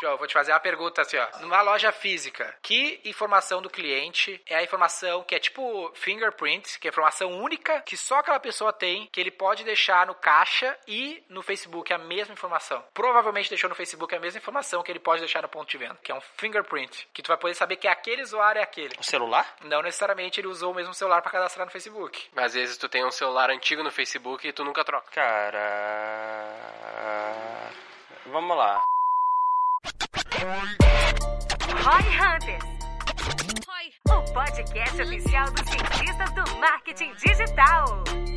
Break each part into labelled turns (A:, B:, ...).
A: João, vou te fazer uma pergunta assim, ó. Numa loja física, que informação do cliente é a informação que é tipo fingerprint, que é informação única que só aquela pessoa tem, que ele pode deixar no caixa e no Facebook a mesma informação. Provavelmente deixou no Facebook a mesma informação que ele pode deixar no ponto de venda, que é um fingerprint, que tu vai poder saber que aquele usuário é aquele.
B: O celular?
A: Não necessariamente ele usou o mesmo celular para cadastrar no Facebook.
B: Mas às vezes tu tem um celular antigo no Facebook e tu nunca troca. Cara. Vamos lá.
C: Roy Hunters. O podcast oficial dos cientistas do marketing digital.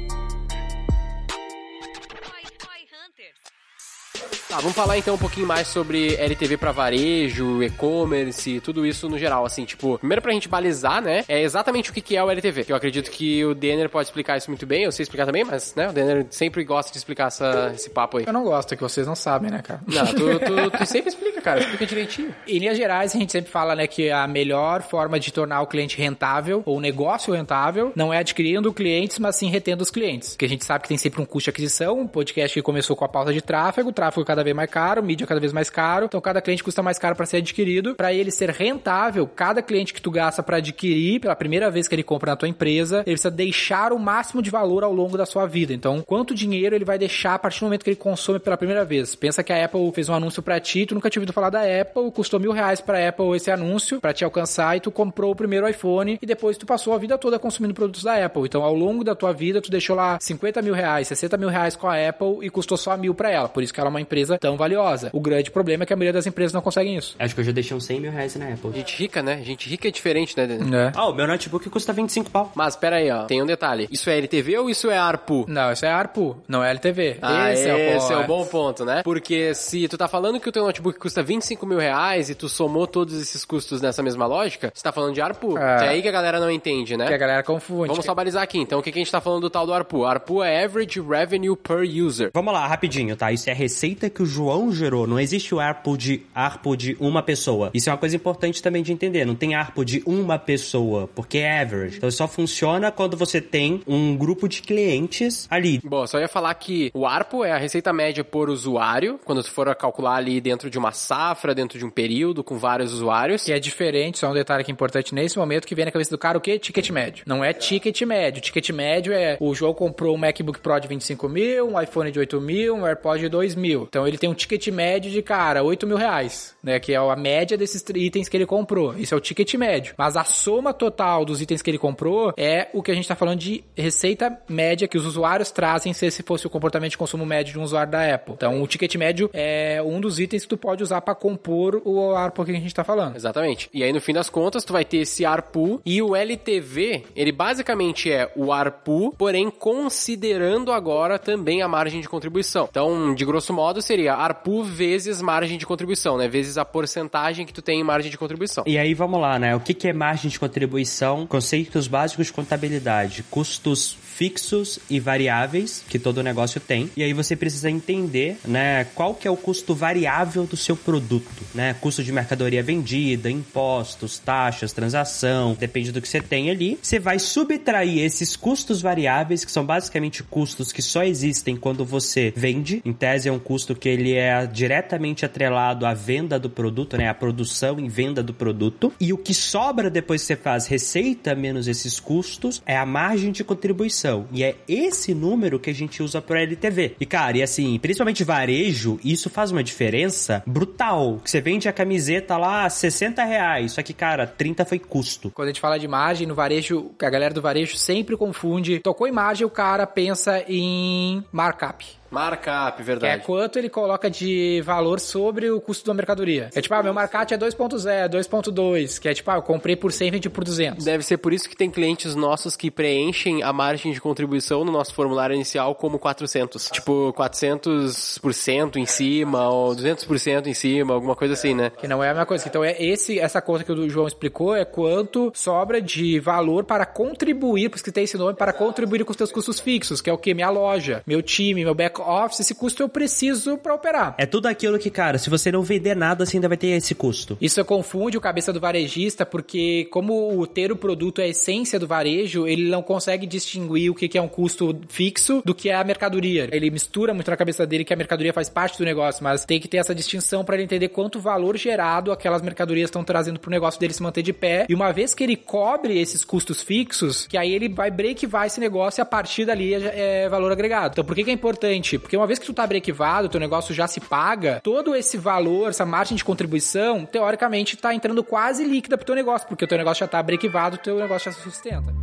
D: Tá, vamos falar então um pouquinho mais sobre LTV para varejo, e-commerce, tudo isso no geral, assim, tipo, primeiro pra gente balizar, né, é exatamente o que é o LTV, que eu acredito que o Denner pode explicar isso muito bem, eu sei explicar também, mas, né, o Denner sempre gosta de explicar essa, esse papo aí.
A: Eu não gosto, é que vocês não sabem, né, cara?
D: Não, tu, tu, tu sempre explica, cara, explica direitinho.
A: Em linhas gerais, a gente sempre fala, né, que a melhor forma de tornar o cliente rentável, ou o negócio rentável, não é adquirindo clientes, mas sim retendo os clientes. Porque a gente sabe que tem sempre um custo de aquisição, um podcast que começou com a pauta de tráfego, o tráfego cada vez mais caro, mídia cada vez mais caro, então cada cliente custa mais caro para ser adquirido. Para ele ser rentável, cada cliente que tu gasta para adquirir pela primeira vez que ele compra na tua empresa, ele precisa deixar o máximo de valor ao longo da sua vida. Então, quanto dinheiro ele vai deixar a partir do momento que ele consome pela primeira vez? Pensa que a Apple fez um anúncio para ti, tu nunca tinha ouvido falar da Apple, custou mil reais para Apple esse anúncio para te alcançar e tu comprou o primeiro iPhone e depois tu passou a vida toda consumindo produtos da Apple. Então, ao longo da tua vida, tu deixou lá 50 mil reais, 60 mil reais com a Apple e custou só mil para ela. Por isso que ela é uma empresa tão valiosa. O grande problema é que a maioria das empresas não conseguem isso.
E: Acho que eu já deixei uns 100 mil reais na Apple.
D: Gente rica, né? Gente rica é diferente, né?
A: É.
E: Ah, o meu notebook custa 25 pau.
D: Mas pera aí, ó, tem um detalhe. Isso é LTV ou isso é ARPU?
A: Não, isso é ARPU, não é LTV.
D: Ah,
A: esse,
D: esse,
A: é o,
D: é o bom ponto, né? Porque se tu tá falando que o teu notebook custa 25 mil reais e tu somou todos esses custos nessa mesma lógica, você tá falando de ARPU.
A: É.
D: Que é aí que a galera não entende, né?
A: Que a galera confunde.
D: Vamos só balizar aqui. Então, o que, que a gente tá falando do tal do ARPU? ARPU é Average Revenue Per User.
E: Vamos lá, rapidinho, tá? Isso é a receita que o João gerou. Não existe o ARPU de, ARPU de uma pessoa. Isso é uma coisa importante também de entender. Não tem ARPU de uma pessoa, porque é average. Então, só funciona quando você tem um grupo de clientes ali.
D: Bom, só ia falar que o ARPU é a receita média por usuário, quando tu for calcular ali dentro de uma safra, dentro de um período, com vários usuários.
A: Que é diferente, só um detalhe aqui importante nesse momento que vem na cabeça do cara o quê? Ticket médio. Não é ticket médio. Ticket médio é o João comprou um MacBook Pro de 25 mil, um iPhone de 8 mil, um AirPod de 2 mil. Então ele tem um ticket médio de, cara, 8 mil reais, né? Que é a média desses itens que ele comprou. Isso é o ticket médio. Mas a soma total dos itens que ele comprou é o que a gente tá falando de receita média que os usuários trazem se esse fosse o comportamento de consumo médio de um usuário da Apple. Então o ticket médio é um dos itens que tu pode usar para compor o ARPU que a gente tá falando.
D: Exatamente. E aí, no fim das contas, tu vai ter esse ARPU e o LTV, ele basicamente é o ARPU, porém considerando agora também a margem de contribuição. Então, de grosso modo, seria ARPU vezes margem de contribuição, né? Vezes a porcentagem que tu tem em margem de contribuição.
E: E aí, vamos lá, né? O que que é margem de contribuição? Conceitos básicos de contabilidade. Custos fixos e variáveis que todo negócio tem. E aí você precisa entender, né, qual que é o custo variável do seu produto, né? Custo de mercadoria vendida, impostos, taxas, transação, depende do que você tem ali. Você vai subtrair esses custos variáveis, que são basicamente custos que só existem quando você vende. Em tese é um custo que ele é diretamente atrelado à venda do produto, né, à produção e venda do produto. E o que sobra depois que você faz receita menos esses custos é a margem de contribuição. E é esse número que a gente usa para LTV. E cara, e assim, principalmente varejo, isso faz uma diferença brutal. Que você vende a camiseta lá 60 reais, só que cara, 30 foi custo.
A: Quando a gente fala de margem, no varejo, a galera do varejo sempre confunde. Tocou em margem, o cara pensa em markup.
D: Markup,
A: Que é
D: verdade.
A: quanto ele coloca de valor sobre o custo da mercadoria. É tipo, ah, meu markup é 2.0, 2.2, que é tipo, ah, eu comprei por 100, vendi por 200.
D: Deve ser por isso que tem clientes nossos que preenchem a margem de contribuição no nosso formulário inicial como 400. Tipo, 400% em cima ou 200% em cima, alguma coisa assim, né?
A: Que não é a mesma coisa. Então, é esse, essa conta que o João explicou é quanto sobra de valor para contribuir, por isso que tem esse nome, para contribuir com os teus custos fixos, que é o que? Minha loja, meu time, meu back back-office, esse custo eu preciso para operar.
E: É tudo aquilo que, cara, se você não vender nada, você ainda vai ter esse custo.
A: Isso confunde o cabeça do varejista, porque como ter o produto é a essência do varejo, ele não consegue distinguir o que é um custo fixo do que é a mercadoria. Ele mistura muito na cabeça dele que a mercadoria faz parte do negócio, mas tem que ter essa distinção para ele entender quanto valor gerado aquelas mercadorias estão trazendo para o negócio dele se manter de pé. E uma vez que ele cobre esses custos fixos, que aí ele vai breakivar esse negócio e a partir dali é, é valor agregado. Então por que, que é importante? Porque uma vez que tu tá breakivado, teu negócio já se paga, todo esse valor, essa margem de contribuição, teoricamente tá entrando quase líquida pro teu negócio, porque o teu negócio já tá breakivado, o teu negócio já se sustenta.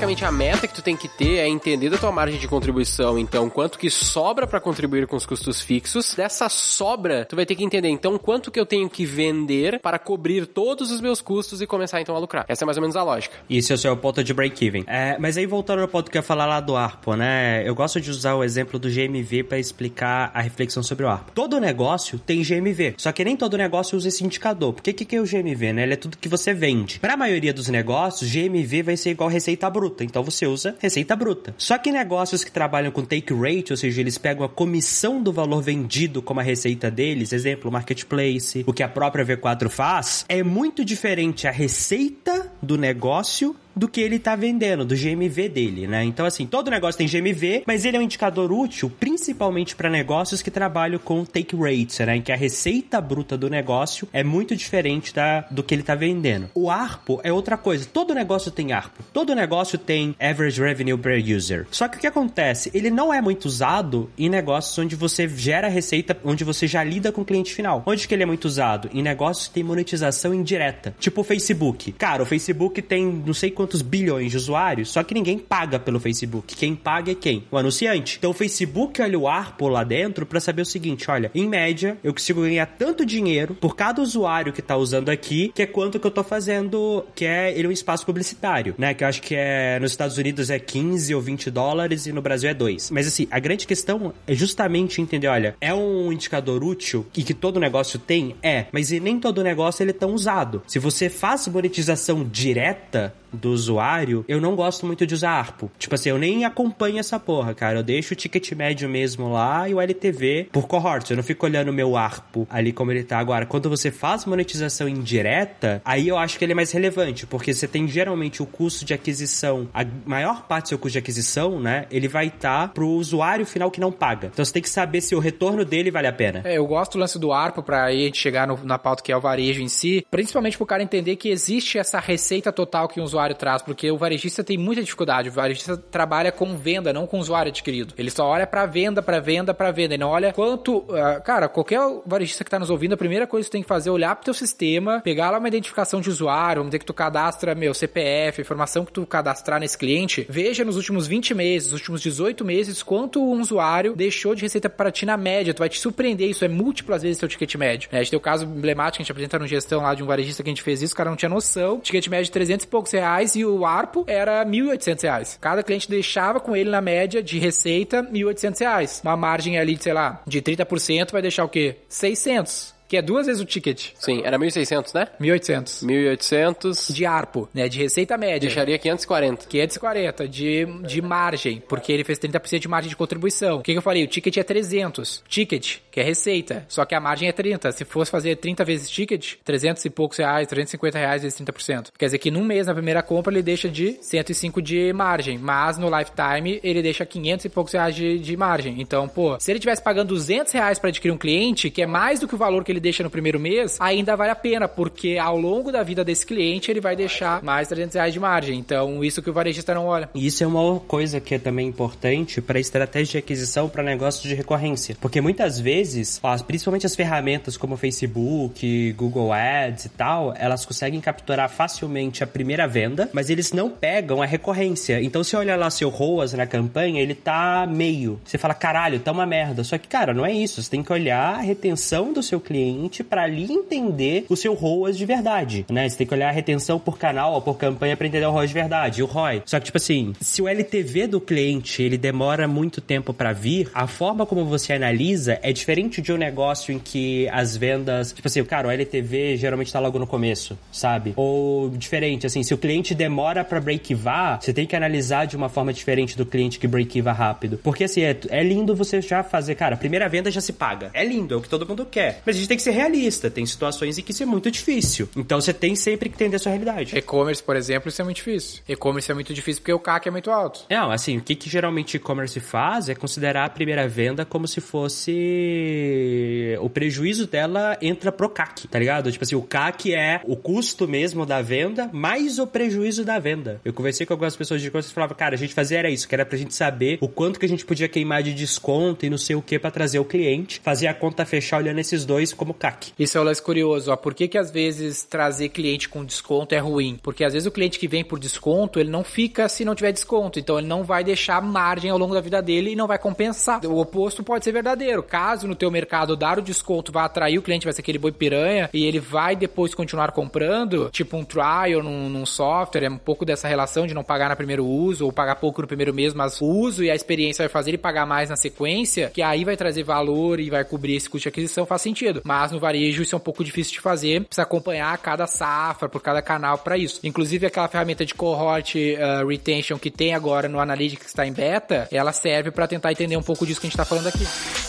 D: Basicamente a meta que tu tem que ter é entender da tua margem de contribuição, então quanto que sobra para contribuir com os custos fixos. Dessa sobra, tu vai ter que entender então quanto que eu tenho que vender para cobrir todos os meus custos e começar então a lucrar. Essa é mais ou menos a lógica.
E: Isso é o seu ponto de break-even. É, mas aí voltando ao ponto que eu falar lá do ARPO, né? Eu gosto de usar o exemplo do GMV para explicar a reflexão sobre o ARPO. Todo negócio tem GMV, só que nem todo negócio usa esse indicador. Porque o que, que é o GMV, né? Ele é tudo que você vende. Para a maioria dos negócios, GMV vai ser igual receita bruta bruta. Então você usa receita bruta. Só que negócios que trabalham com take rate, ou seja, eles pegam a comissão do valor vendido como a receita deles, exemplo, marketplace, o que a própria V4 faz, é muito diferente a receita do negócio do que ele tá vendendo, do GMV dele, né? Então, assim, todo negócio tem GMV, mas ele é um indicador útil principalmente para negócios que trabalham com take rates, né? Em que a receita bruta do negócio é muito diferente da, do que ele tá vendendo. O ARPO é outra coisa. Todo negócio tem ARPO. Todo negócio tem Average Revenue Per User. Só que o que acontece? Ele não é muito usado em negócios onde você gera receita, onde você já lida com o cliente final. Onde que ele é muito usado? Em negócios que tem monetização indireta. Tipo o Facebook. Cara, o Facebook tem não sei quantos bilhões de usuários, só que ninguém paga pelo Facebook. Quem paga é quem? O anunciante. Então o Facebook olha o ARPO lá dentro para saber o seguinte, olha, em média, eu consigo ganhar tanto dinheiro por cada usuário que tá usando aqui, que é quanto que eu tô fazendo, que é ele um espaço publicitário, né? Que eu acho que é nos Estados Unidos é 15 ou 20 dólares e no Brasil é 2. Mas assim, a grande questão é justamente entender, olha, é um indicador útil e que todo negócio tem? É, mas nem todo negócio ele é tão usado. Se você faz monetização direta, do usuário, eu não gosto muito de usar ARPO. Tipo assim, eu nem acompanho essa porra, cara. Eu deixo o ticket médio mesmo lá e o LTV por cohorts. Eu não fico olhando o meu ARPO ali como ele tá agora. Quando você faz monetização indireta, aí eu acho que ele é mais relevante, porque você tem geralmente o custo de aquisição, a maior parte do seu custo de aquisição, né? Ele vai estar tá pro usuário final que não paga. Então você tem que saber se o retorno dele vale a pena.
A: É, eu gosto do lance do ARPO pra aí a gente chegar no, na pauta que é o varejo em si, principalmente pro cara entender que existe essa receita total que um usuário usuário traz, porque o varejista tem muita dificuldade. O varejista trabalha com venda, não com usuário adquirido. Ele só olha para venda, para venda, para venda. Ele não olha quanto. Uh, cara, qualquer varejista que tá nos ouvindo, a primeira coisa que tu tem que fazer é olhar pro teu sistema, pegar lá uma identificação de usuário, vamos dizer que tu cadastra, meu, CPF, informação que tu cadastrar nesse cliente, veja nos últimos 20 meses, nos últimos 18 meses, quanto um usuário deixou de receita para ti na média. Tu vai te surpreender, isso é múltiplas vezes teu ticket médio. É, a gente tem o caso emblemático a gente apresenta no gestão lá de um varejista que a gente fez isso, o cara não tinha noção. Ticket médio de 300 e poucos reais reais e o ARPO era 1.800 reais. Cada cliente deixava com ele na média de receita 1.800 reais. Uma margem ali, de, sei lá, de 30% vai deixar o quê? 600 que é duas vezes o ticket.
D: Sim, era 1.600, né?
A: 1.800.
D: 1.800.
A: De ARPO, né? De receita média.
D: Deixaria 540.
A: 540 de, de margem, porque ele fez 30% de margem de contribuição. O que, que eu falei? O ticket é 300. Ticket, que é receita. Só que a margem é 30. Se fosse fazer 30 vezes ticket, 300 e poucos reais, 350 reais vezes 30%. Quer dizer que num mês, na primeira compra, ele deixa de 105 de margem. Mas no lifetime, ele deixa 500 e poucos reais de, de margem. Então, pô, se ele tivesse pagando 200 reais para adquirir um cliente, que é mais do que o valor que ele ele deixa no primeiro mês, ainda vale a pena, porque ao longo da vida desse cliente, ele vai deixar mais 300 reais de margem. Então, isso que o varejista não olha.
E: Isso é uma coisa que é também importante para estratégia de aquisição para negócios de recorrência. Porque muitas vezes, principalmente as ferramentas como Facebook, Google Ads e tal, elas conseguem capturar facilmente a primeira venda, mas eles não pegam a recorrência. Então, se olhar lá seu ROAS na campanha, ele tá meio. Você fala, caralho, tá uma merda. Só que, cara, não é isso. Você tem que olhar a retenção do seu cliente cliente para ali entender o seu ROAS de verdade, né? Você tem que olhar a retenção por canal ou por campanha para entender o ROAS de verdade, o ROI. Só que, tipo assim, se o LTV do cliente, ele demora muito tempo para vir, a forma como você analisa é diferente de um negócio em que as vendas, tipo assim, cara, o LTV geralmente tá logo no começo, sabe? Ou diferente, assim, se o cliente demora para break-even, você tem que analisar de uma forma diferente do cliente que break-even rápido. Porque, assim, é, é lindo você já fazer, cara, a primeira venda já se paga. É lindo, é o que todo mundo quer. Mas a gente tem que ser realista. Tem situações em que isso é muito difícil. Então você tem sempre que entender a sua realidade.
A: E-commerce, por exemplo, isso é muito difícil. E-commerce é muito difícil porque o CAC é muito alto.
E: Não, assim, o que, que geralmente e-commerce faz é considerar a primeira venda como se fosse o prejuízo dela entra pro CAC, tá ligado? Tipo assim, o CAC é o custo mesmo da venda mais o prejuízo da venda. Eu conversei com algumas pessoas de e-commerce e falava, cara, a gente fazia era isso, que era pra gente saber o quanto que a gente podia queimar de desconto e não sei o que para trazer o cliente, fazer a conta fechar olhando esses dois como CAC.
A: Isso é o lance curioso, ó. Por que que às vezes trazer cliente com desconto é ruim? Porque às vezes o cliente que vem por desconto, ele não fica se não tiver desconto. Então ele não vai deixar margem ao longo da vida dele e não vai compensar. O oposto pode ser verdadeiro. Caso no teu mercado dar o desconto vai atrair o cliente, vai ser aquele boi piranha e ele vai depois continuar comprando, tipo um trial num, num software, é um pouco dessa relação de não pagar no primeiro uso ou pagar pouco no primeiro mês, mas o uso e a experiência vai fazer ele pagar mais na sequência, que aí vai trazer valor e vai cobrir esse custo de aquisição, faz sentido. Mas no varejo isso é um pouco difícil de fazer, precisa acompanhar cada safra por cada canal para isso. Inclusive aquela ferramenta de cohort uh, retention que tem agora no Analytics que está em beta, ela serve para tentar entender um pouco disso que a gente está falando aqui.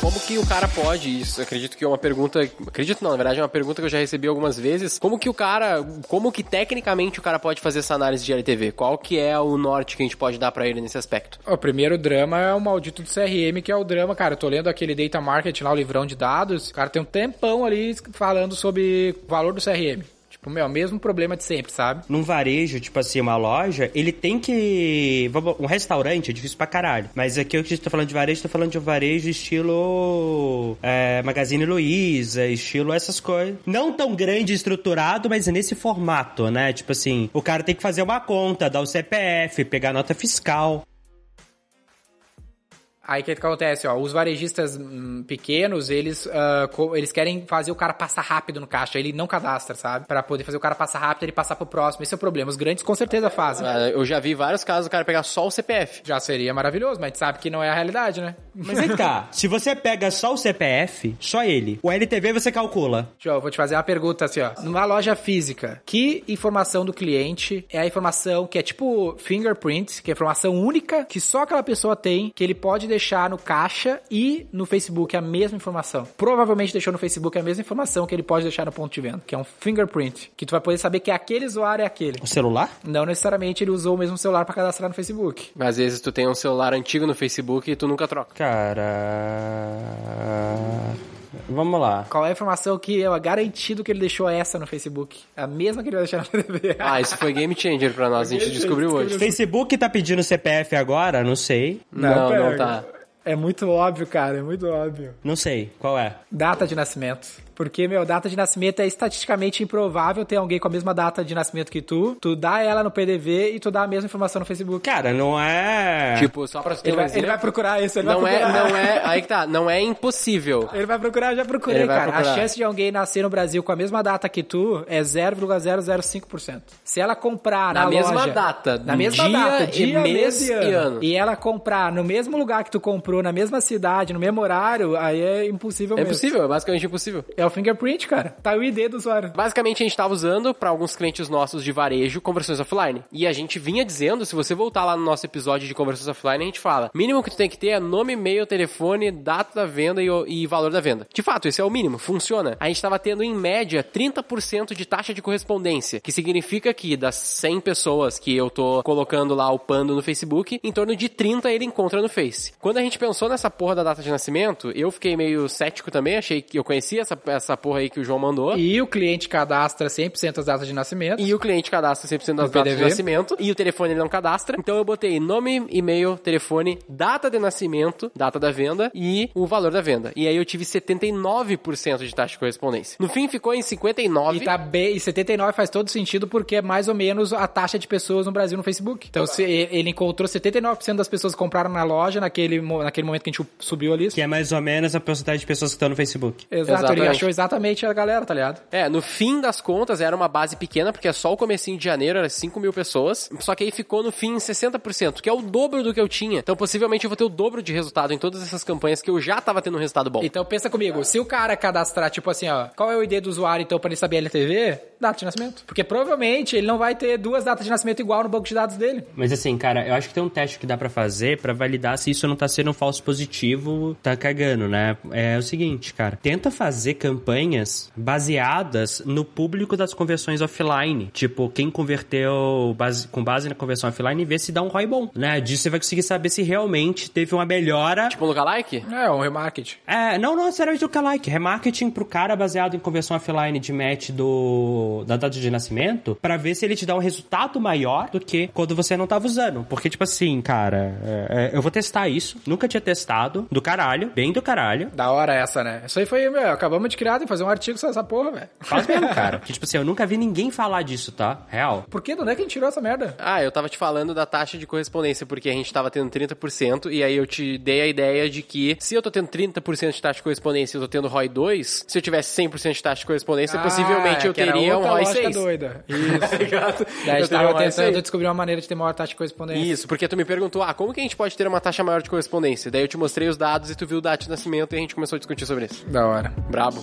D: Como que o cara pode, isso acredito que é uma pergunta, acredito não, na verdade é uma pergunta que eu já recebi algumas vezes, como que o cara, como que tecnicamente o cara pode fazer essa análise de LTV? Qual que é o norte que a gente pode dar para ele nesse aspecto?
A: O primeiro drama é o maldito do CRM, que é o drama, cara, eu tô lendo aquele Data Market lá, o livrão de dados, o cara tem um tempão ali falando sobre o valor do CRM. Tipo, meu, mesmo problema de sempre, sabe?
E: Num varejo, tipo assim, uma loja, ele tem que. Um restaurante é difícil pra caralho. Mas aqui eu que tô falando de varejo, tô falando de um varejo estilo. É, Magazine Luiza, estilo essas coisas. Não tão grande estruturado, mas nesse formato, né? Tipo assim, o cara tem que fazer uma conta, dar o CPF, pegar nota fiscal.
A: Aí o que, que acontece, ó, os varejistas hum, pequenos, eles, uh, eles querem fazer o cara passar rápido no caixa, ele não cadastra, sabe? Pra poder fazer o cara passar rápido e ele passar pro próximo. Esse é o problema. Os grandes com certeza fazem.
D: Ah, eu já vi vários casos do cara pegar só o CPF.
A: Já seria maravilhoso, mas a gente sabe que não é a realidade, né?
E: Mas vem cá, se você pega só o CPF, só ele, o LTV você calcula.
A: João, vou te fazer uma pergunta assim, ó. Numa loja física, que informação do cliente é a informação que é tipo fingerprint, que é informação única que só aquela pessoa tem, que ele pode deixar no caixa e no Facebook a mesma informação. Provavelmente deixou no Facebook a mesma informação que ele pode deixar no ponto de venda, que é um fingerprint, que tu vai poder saber que aquele usuário é aquele.
E: O celular?
A: Não necessariamente ele usou o mesmo celular para cadastrar no Facebook.
D: Mas às vezes tu tem um celular antigo no Facebook e tu nunca troca.
E: Cara. Vamos lá.
A: Qual é a informação que é garantido que ele deixou essa no Facebook? A mesma que ele vai deixar na TV.
D: Ah, isso foi game changer pra nós, a gente descobriu hoje.
E: Facebook tá pedindo CPF agora? Não sei.
D: Não, não, não tá.
A: É muito óbvio, cara, é muito óbvio.
E: Não sei, qual é?
A: Data de nascimento. Porque, meu, data de nascimento é estatisticamente improvável ter alguém com a mesma data de nascimento que tu. Tu dá ela no PDV e tu dá a mesma informação no Facebook.
E: Cara, não é.
D: Tipo, só pra
A: ele, vai, ele vai procurar isso, ele
D: não
A: vai
D: procurar. É, não é. Aí que tá, não é impossível.
A: Ele vai procurar, já procurei, cara. Procurar. A chance de alguém nascer no Brasil com a mesma data que tu é 0,005%. Se ela comprar na,
D: na mesma
A: loja,
D: data,
A: na mesma
D: dia,
A: data, dia,
D: mês e ano, e ano,
A: e ela comprar no mesmo lugar que tu comprou, na mesma cidade, no mesmo horário, aí é impossível
D: é
A: mesmo.
D: É impossível, é basicamente impossível.
A: É o fingerprint, cara. Tá o ID do usuário.
D: Basicamente, a gente estava usando para alguns clientes nossos de varejo conversões offline. E a gente vinha dizendo, se você voltar lá no nosso episódio de conversões offline, a gente fala: mínimo que tu tem que ter é nome, e-mail, telefone, data da venda e, e valor da venda. De fato, esse é o mínimo, funciona. A gente estava tendo em média 30% de taxa de correspondência, que significa que das 100 pessoas que eu tô colocando lá o pando no Facebook, em torno de 30 ele encontra no Face. Quando a gente pensou nessa porra da data de nascimento, eu fiquei meio cético também, achei que eu conhecia essa, essa porra aí que o João mandou.
A: E o cliente cadastra 100% das datas de nascimento.
D: E o cliente cadastra 100% das
A: O
D: datas de nascimento. E o telefone ele não cadastra. Então eu botei nome, e-mail, telefone, data de nascimento, data da venda e o valor da venda. E aí eu tive 79% de taxa de correspondência. No fim ficou em 59%.
A: E tá bem, e 79 faz todo sentido porque é mais ou menos a taxa de pessoas no Brasil no Facebook. Então se ele encontrou 79% das pessoas que compraram na loja naquele, naquele momento que a gente subiu a lista.
E: Que é mais ou menos a porcentagem de pessoas que estão no Facebook.
A: Exato,
D: Exatamente.
A: ele achou exatamente a galera, tá ligado?
D: É, no fim das contas era uma base pequena, porque é só o comecinho de janeiro, era 5 mil pessoas. Só que aí ficou no fim em 60%, que é o dobro do que eu tinha. Então possivelmente eu vou ter o dobro de resultado em todas essas campanhas que eu já tava tendo um resultado bom.
A: Então pensa comigo, se o cara cadastrar, tipo assim, ó, qual é o ID do usuário então pra ele saber LTV? Data de nascimento. Porque provavelmente ele não vai ter duas datas de nascimento igual no banco de dados dele.
E: Mas assim, cara, eu acho que tem um teste que dá pra fazer pra validar se isso não tá sendo um falso positivo, tá cagando, né? É o seguinte, cara, tenta fazer campanhas baseadas no público das conversões offline. Tipo, quem converteu base- com base na conversão offline e vê se dá um ROI bom, né? Disso você vai conseguir saber se realmente teve uma melhora
D: Tipo lookalike?
A: É, um remarketing.
E: é, não, não necessariamente do like. Remarketing pro cara baseado em conversão offline de match do, da data de nascimento pra ver se ele te dá um resultado maior do que quando você não tava usando. Porque, tipo assim, cara, é, é, eu vou testar isso. Nunca tinha testado. Do caralho. Bem do caralho.
A: Da hora essa, né? Isso aí foi, meu, acabamos de criar, tem que fazer um artigo sobre essa porra, velho.
E: Faz mesmo, cara. Porque, tipo assim, eu nunca vi ninguém falar disso, tá? Real.
A: Por que? De onde é que a gente tirou essa merda?
D: Ah, eu tava te falando da taxa de correspondência, porque a gente tava tendo 30%, e aí eu te dei a ideia de que se eu tô tendo 30% de taxa de correspondência e eu tô tendo ROI 2, se eu tivesse 100% de taxa de correspondência, possivelmente eu
A: Ah, que era
D: teria um ROI
A: lógica
D: 6.
A: doida. Isso. Daí a
D: Eu
A: gente tava tentando
D: 6.
A: descobrir uma maneira de ter maior taxa de correspondência.
D: Isso, porque tu me perguntou, ah, como que a gente pode ter uma taxa maior de correspondência? Daí eu te mostrei os dados e tu viu o data de nascimento e a gente começou a discutir sobre isso.
A: Da hora.
D: Brabo.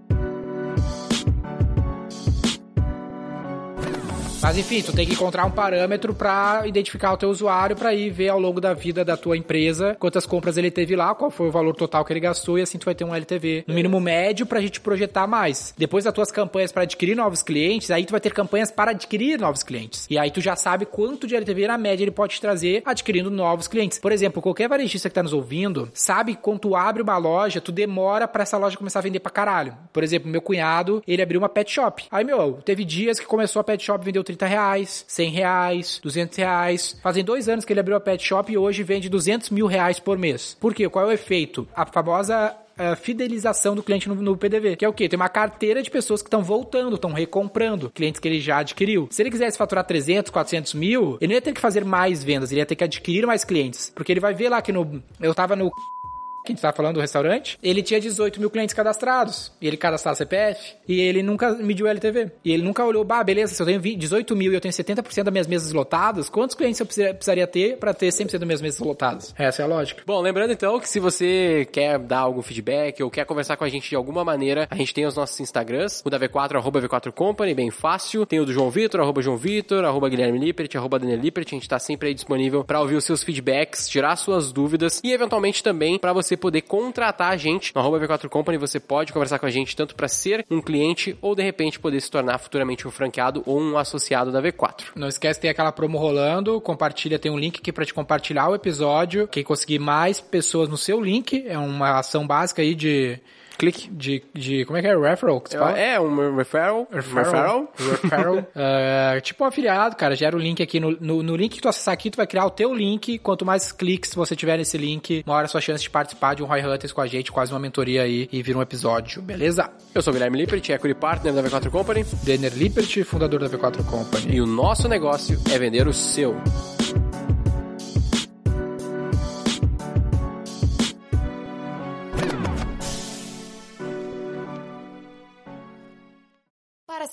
A: Mas enfim, tu tem que encontrar um parâmetro pra identificar o teu usuário pra ir ver ao longo da vida da tua empresa quantas compras ele teve lá, qual foi o valor total que ele gastou e assim tu vai ter um LTV no mínimo médio pra gente projetar mais. Depois das tuas campanhas pra adquirir novos clientes, aí tu vai ter campanhas para adquirir novos clientes. E aí tu já sabe quanto de LTV na média ele pode te trazer adquirindo novos clientes. Por exemplo, qualquer varejista que tá nos ouvindo, sabe que quando tu abre uma loja, tu demora pra essa loja começar a vender pra caralho. Por exemplo, meu cunhado, ele abriu uma pet shop. Aí, meu, teve dias que começou a pet shop, vendeu 30 reais, 100 reais, 200 reais. Fazem dois anos que ele abriu a pet shop e hoje vende 200 mil reais por mês. Por quê? Qual é o efeito? A famosa a fidelização do cliente no, no PDV, que é o quê? Tem uma carteira de pessoas que estão voltando, estão recomprando, clientes que ele já adquiriu. Se ele quisesse faturar 300, 400 mil, ele não ia ter que fazer mais vendas, ele ia ter que adquirir mais clientes, porque ele vai ver lá que no... Eu tava no que a gente tava falando do restaurante, ele tinha 18 mil clientes cadastrados. E ele cadastrava CPF. E ele nunca mediu LTV. E ele nunca olhou, bah, beleza, se eu tenho 20 18 mil e eu tenho 70% das minhas mesas lotadas, quantos clientes eu precisa- precisaria ter pra ter 100% das minhas mesas lotadas? Essa é a lógica.
D: Bom, lembrando então que se você quer dar algum feedback ou quer conversar com a gente de alguma maneira, a gente tem os nossos Instagrams, o da V4, arroba V4 Company, bem fácil. Tem o do João Vitor, arroba João Vitor, arroba Guilherme Lippert, arroba Daniel Lippert. A gente tá sempre aí disponível para ouvir os seus feedbacks, tirar suas dúvidas e eventualmente também para você poder contratar a gente no arroba V4 Company. Você pode conversar com a gente tanto para ser um cliente ou de repente poder se tornar futuramente um franqueado ou um associado da V4.
A: Não esquece, tem aquela promo rolando, compartilha, tem um link aqui pra te compartilhar o episódio. Quem conseguir mais pessoas no seu link, é uma ação básica aí de...
D: Clique.
A: De, de como é que é? Referral? Que fala?
D: É um referral.
A: Referral. Referral. É, tipo um afiliado, cara. Gera o link aqui. No, no, no link que tu acessar aqui, tu vai criar o teu link. Quanto mais cliques você tiver nesse link, maior a sua chance de participar de um Roy Hunters com a gente. Quase uma mentoria aí e vira um episódio. Beleza?
D: Eu sou o Guilherme Lippert, equity partner da V4 Company.
A: Denner Lippert, fundador da V4 Company.
D: E o nosso negócio é vender o seu.